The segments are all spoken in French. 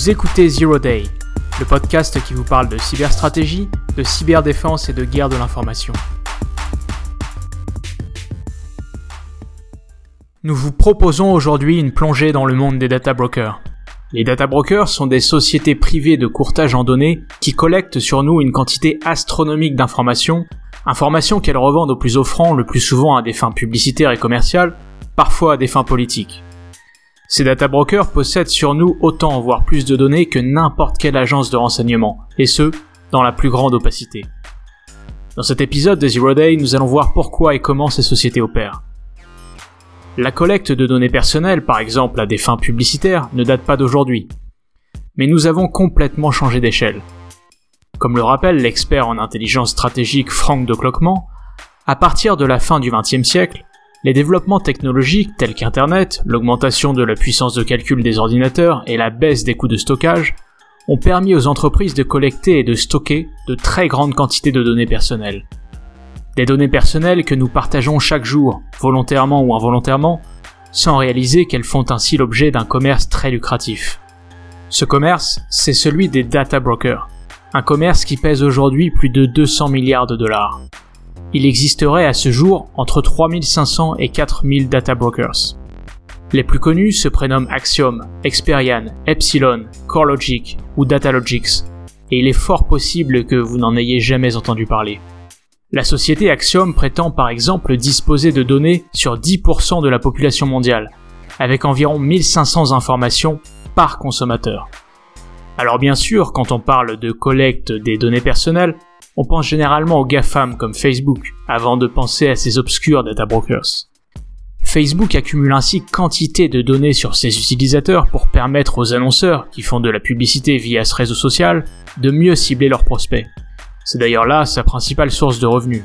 Vous écoutez Zero Day, le podcast qui vous parle de cyberstratégie, de cyberdéfense et de guerre de l'information. Nous vous proposons aujourd'hui une plongée dans le monde des data brokers. Les data brokers sont des sociétés privées de courtage en données qui collectent sur nous une quantité astronomique d'informations, informations qu'elles revendent au plus offrant le plus souvent à des fins publicitaires et commerciales, parfois à des fins politiques. Ces data brokers possèdent sur nous autant voire plus de données que n'importe quelle agence de renseignement, et ce, dans la plus grande opacité. Dans cet épisode de Zero Day, nous allons voir pourquoi et comment ces sociétés opèrent. La collecte de données personnelles, par exemple à des fins publicitaires, ne date pas d'aujourd'hui. Mais nous avons complètement changé d'échelle. Comme le rappelle l'expert en intelligence stratégique Franck de Cloquement, à partir de la fin du XXe siècle, les développements technologiques tels qu'Internet, l'augmentation de la puissance de calcul des ordinateurs et la baisse des coûts de stockage ont permis aux entreprises de collecter et de stocker de très grandes quantités de données personnelles. Des données personnelles que nous partageons chaque jour, volontairement ou involontairement, sans réaliser qu'elles font ainsi l'objet d'un commerce très lucratif. Ce commerce, c'est celui des data brokers, un commerce qui pèse aujourd'hui plus de 200 milliards de dollars il existerait à ce jour entre 3500 et 4000 data brokers. Les plus connus se prénomment Axiom, Experian, Epsilon, CoreLogic ou Datalogics, et il est fort possible que vous n'en ayez jamais entendu parler. La société Axiom prétend par exemple disposer de données sur 10% de la population mondiale, avec environ 1500 informations par consommateur. Alors bien sûr, quand on parle de collecte des données personnelles, on pense généralement aux GAFAM comme Facebook, avant de penser à ces obscurs data brokers. Facebook accumule ainsi quantité de données sur ses utilisateurs pour permettre aux annonceurs, qui font de la publicité via ce réseau social, de mieux cibler leurs prospects. C'est d'ailleurs là sa principale source de revenus.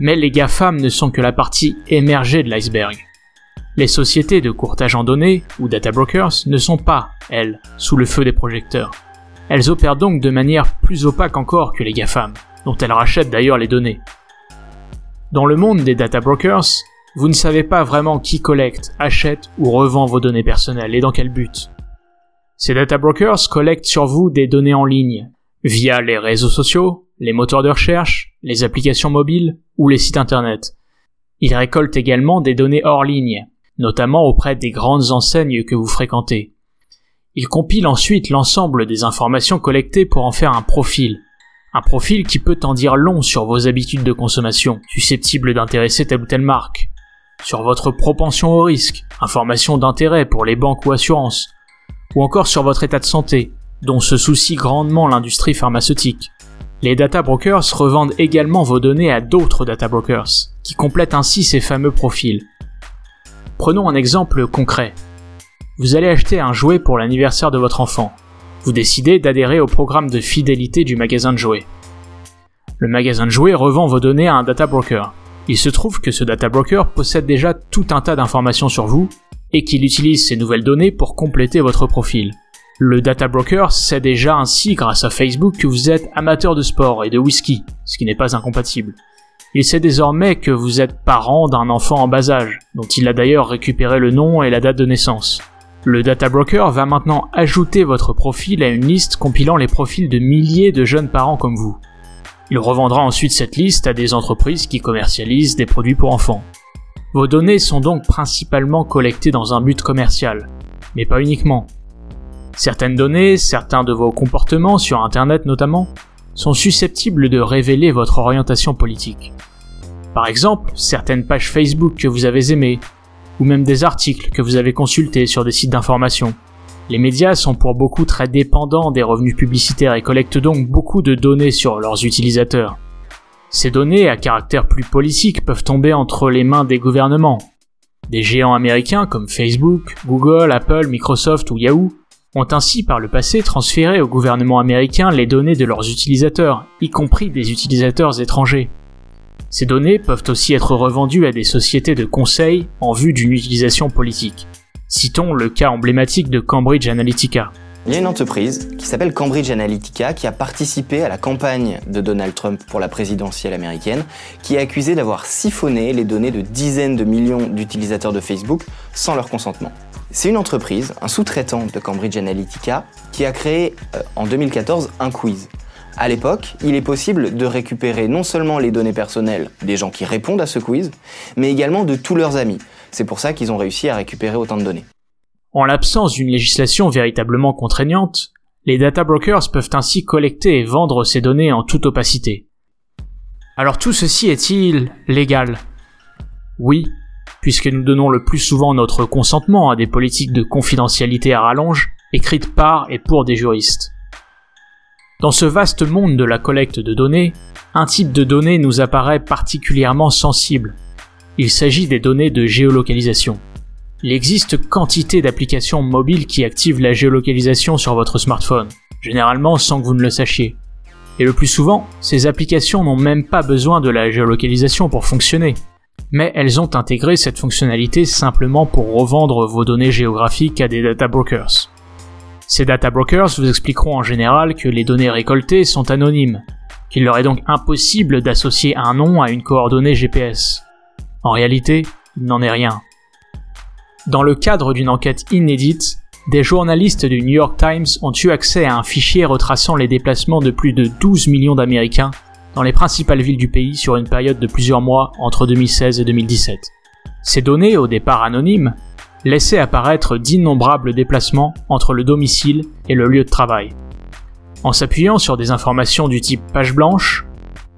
Mais les GAFAM ne sont que la partie émergée de l'iceberg. Les sociétés de courtage en données, ou data brokers, ne sont pas, elles, sous le feu des projecteurs. Elles opèrent donc de manière plus opaque encore que les GAFAM, dont elles rachètent d'ailleurs les données. Dans le monde des data brokers, vous ne savez pas vraiment qui collecte, achète ou revend vos données personnelles et dans quel but. Ces data brokers collectent sur vous des données en ligne, via les réseaux sociaux, les moteurs de recherche, les applications mobiles ou les sites internet. Ils récoltent également des données hors ligne, notamment auprès des grandes enseignes que vous fréquentez. Il compile ensuite l'ensemble des informations collectées pour en faire un profil. Un profil qui peut en dire long sur vos habitudes de consommation, susceptibles d'intéresser telle ou telle marque, sur votre propension au risque, informations d'intérêt pour les banques ou assurances, ou encore sur votre état de santé, dont se soucie grandement l'industrie pharmaceutique. Les data brokers revendent également vos données à d'autres data brokers, qui complètent ainsi ces fameux profils. Prenons un exemple concret. Vous allez acheter un jouet pour l'anniversaire de votre enfant. Vous décidez d'adhérer au programme de fidélité du magasin de jouets. Le magasin de jouets revend vos données à un data broker. Il se trouve que ce data broker possède déjà tout un tas d'informations sur vous et qu'il utilise ces nouvelles données pour compléter votre profil. Le data broker sait déjà ainsi grâce à Facebook que vous êtes amateur de sport et de whisky, ce qui n'est pas incompatible. Il sait désormais que vous êtes parent d'un enfant en bas âge, dont il a d'ailleurs récupéré le nom et la date de naissance. Le data broker va maintenant ajouter votre profil à une liste compilant les profils de milliers de jeunes parents comme vous. Il revendra ensuite cette liste à des entreprises qui commercialisent des produits pour enfants. Vos données sont donc principalement collectées dans un but commercial, mais pas uniquement. Certaines données, certains de vos comportements sur Internet notamment, sont susceptibles de révéler votre orientation politique. Par exemple, certaines pages Facebook que vous avez aimées, ou même des articles que vous avez consultés sur des sites d'information. Les médias sont pour beaucoup très dépendants des revenus publicitaires et collectent donc beaucoup de données sur leurs utilisateurs. Ces données à caractère plus politique peuvent tomber entre les mains des gouvernements. Des géants américains comme Facebook, Google, Apple, Microsoft ou Yahoo ont ainsi par le passé transféré au gouvernement américain les données de leurs utilisateurs, y compris des utilisateurs étrangers. Ces données peuvent aussi être revendues à des sociétés de conseil en vue d'une utilisation politique. Citons le cas emblématique de Cambridge Analytica. Il y a une entreprise qui s'appelle Cambridge Analytica qui a participé à la campagne de Donald Trump pour la présidentielle américaine, qui est accusée d'avoir siphonné les données de dizaines de millions d'utilisateurs de Facebook sans leur consentement. C'est une entreprise, un sous-traitant de Cambridge Analytica, qui a créé euh, en 2014 un quiz. À l'époque, il est possible de récupérer non seulement les données personnelles des gens qui répondent à ce quiz, mais également de tous leurs amis. C'est pour ça qu'ils ont réussi à récupérer autant de données. En l'absence d'une législation véritablement contraignante, les data brokers peuvent ainsi collecter et vendre ces données en toute opacité. Alors tout ceci est-il légal? Oui, puisque nous donnons le plus souvent notre consentement à des politiques de confidentialité à rallonge, écrites par et pour des juristes. Dans ce vaste monde de la collecte de données, un type de données nous apparaît particulièrement sensible. Il s'agit des données de géolocalisation. Il existe quantité d'applications mobiles qui activent la géolocalisation sur votre smartphone, généralement sans que vous ne le sachiez. Et le plus souvent, ces applications n'ont même pas besoin de la géolocalisation pour fonctionner. Mais elles ont intégré cette fonctionnalité simplement pour revendre vos données géographiques à des data brokers. Ces data brokers vous expliqueront en général que les données récoltées sont anonymes, qu'il leur est donc impossible d'associer un nom à une coordonnée GPS. En réalité, il n'en est rien. Dans le cadre d'une enquête inédite, des journalistes du New York Times ont eu accès à un fichier retraçant les déplacements de plus de 12 millions d'Américains dans les principales villes du pays sur une période de plusieurs mois entre 2016 et 2017. Ces données, au départ anonymes, laissaient apparaître d'innombrables déplacements entre le domicile et le lieu de travail. En s'appuyant sur des informations du type page blanche,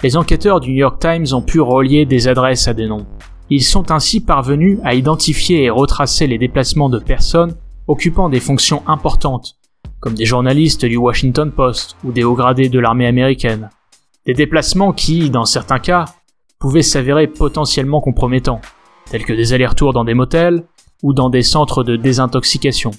les enquêteurs du New York Times ont pu relier des adresses à des noms. Ils sont ainsi parvenus à identifier et retracer les déplacements de personnes occupant des fonctions importantes, comme des journalistes du Washington Post ou des hauts gradés de l'armée américaine. Des déplacements qui, dans certains cas, pouvaient s'avérer potentiellement compromettants, tels que des allers-retours dans des motels ou dans des centres de désintoxication.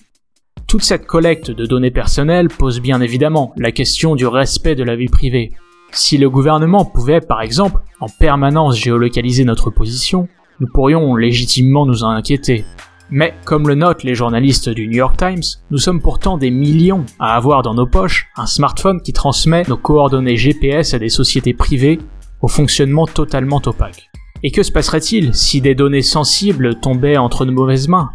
Toute cette collecte de données personnelles pose bien évidemment la question du respect de la vie privée. Si le gouvernement pouvait, par exemple, en permanence géolocaliser notre position, nous pourrions légitimement nous en inquiéter. Mais, comme le notent les journalistes du New York Times, nous sommes pourtant des millions à avoir dans nos poches un smartphone qui transmet nos coordonnées GPS à des sociétés privées au fonctionnement totalement opaque. Et que se passerait-il si des données sensibles tombaient entre de mauvaises mains?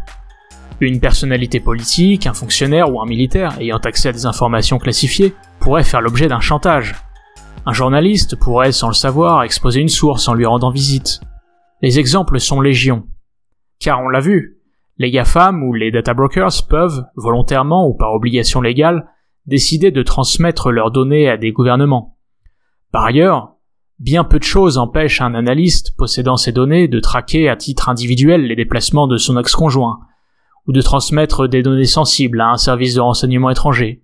Une personnalité politique, un fonctionnaire ou un militaire ayant accès à des informations classifiées pourrait faire l'objet d'un chantage. Un journaliste pourrait, sans le savoir, exposer une source en lui rendant visite. Les exemples sont légion. Car on l'a vu, les GAFAM ou les data brokers peuvent, volontairement ou par obligation légale, décider de transmettre leurs données à des gouvernements. Par ailleurs, bien peu de choses empêchent un analyste possédant ces données de traquer à titre individuel les déplacements de son ex-conjoint, ou de transmettre des données sensibles à un service de renseignement étranger.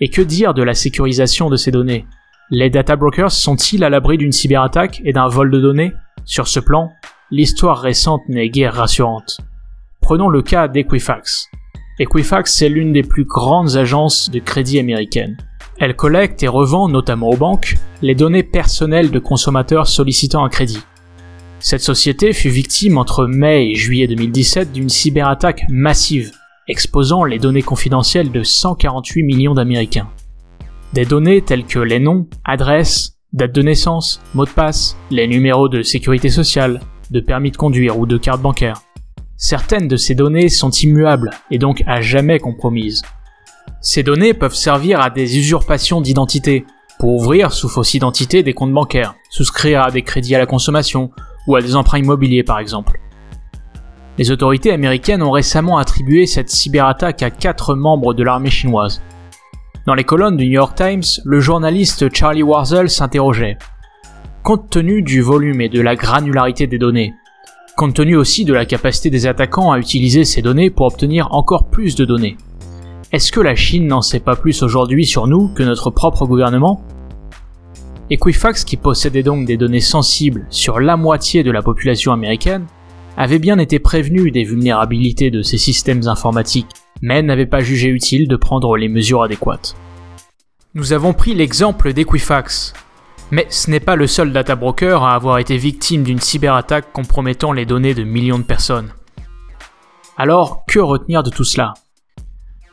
Et que dire de la sécurisation de ces données? Les data brokers sont-ils à l'abri d'une cyberattaque et d'un vol de données? Sur ce plan, l'histoire récente n'est guère rassurante. Prenons le cas d'Equifax. Equifax c'est l'une des plus grandes agences de crédit américaines. Elle collecte et revend, notamment aux banques, les données personnelles de consommateurs sollicitant un crédit. Cette société fut victime entre mai et juillet 2017 d'une cyberattaque massive, exposant les données confidentielles de 148 millions d'Américains. Des données telles que les noms, adresses, date de naissance, mots de passe, les numéros de sécurité sociale, de permis de conduire ou de carte bancaire. Certaines de ces données sont immuables et donc à jamais compromises. Ces données peuvent servir à des usurpations d'identité, pour ouvrir sous fausse identité des comptes bancaires, souscrire à des crédits à la consommation ou à des emprunts immobiliers par exemple. Les autorités américaines ont récemment attribué cette cyberattaque à quatre membres de l'armée chinoise. Dans les colonnes du New York Times, le journaliste Charlie Warzel s'interrogeait. Compte tenu du volume et de la granularité des données, compte tenu aussi de la capacité des attaquants à utiliser ces données pour obtenir encore plus de données. Est-ce que la Chine n'en sait pas plus aujourd'hui sur nous que notre propre gouvernement? Equifax, qui possédait donc des données sensibles sur la moitié de la population américaine, avait bien été prévenu des vulnérabilités de ces systèmes informatiques, mais n'avait pas jugé utile de prendre les mesures adéquates. Nous avons pris l'exemple d'Equifax, mais ce n'est pas le seul data broker à avoir été victime d'une cyberattaque compromettant les données de millions de personnes. Alors, que retenir de tout cela?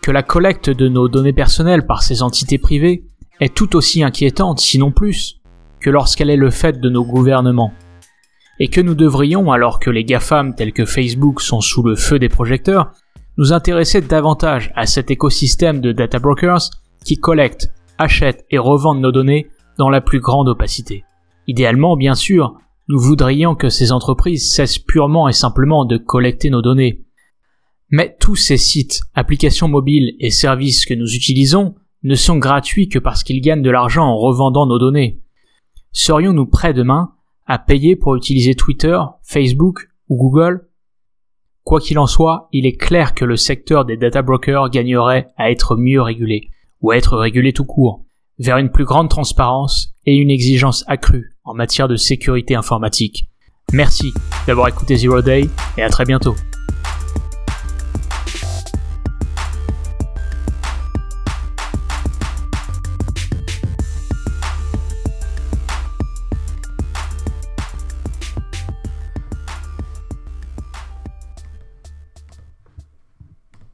Que la collecte de nos données personnelles par ces entités privées est tout aussi inquiétante, sinon plus, que lorsqu'elle est le fait de nos gouvernements. Et que nous devrions, alors que les GAFAM tels que Facebook sont sous le feu des projecteurs, nous intéresser davantage à cet écosystème de data brokers qui collectent, achètent et revendent nos données dans la plus grande opacité. Idéalement, bien sûr, nous voudrions que ces entreprises cessent purement et simplement de collecter nos données. Mais tous ces sites, applications mobiles et services que nous utilisons ne sont gratuits que parce qu'ils gagnent de l'argent en revendant nos données. Serions-nous prêts demain à payer pour utiliser Twitter, Facebook ou Google? Quoi qu'il en soit, il est clair que le secteur des data brokers gagnerait à être mieux régulé, ou à être régulé tout court, vers une plus grande transparence et une exigence accrue en matière de sécurité informatique. Merci d'avoir écouté Zero Day et à très bientôt.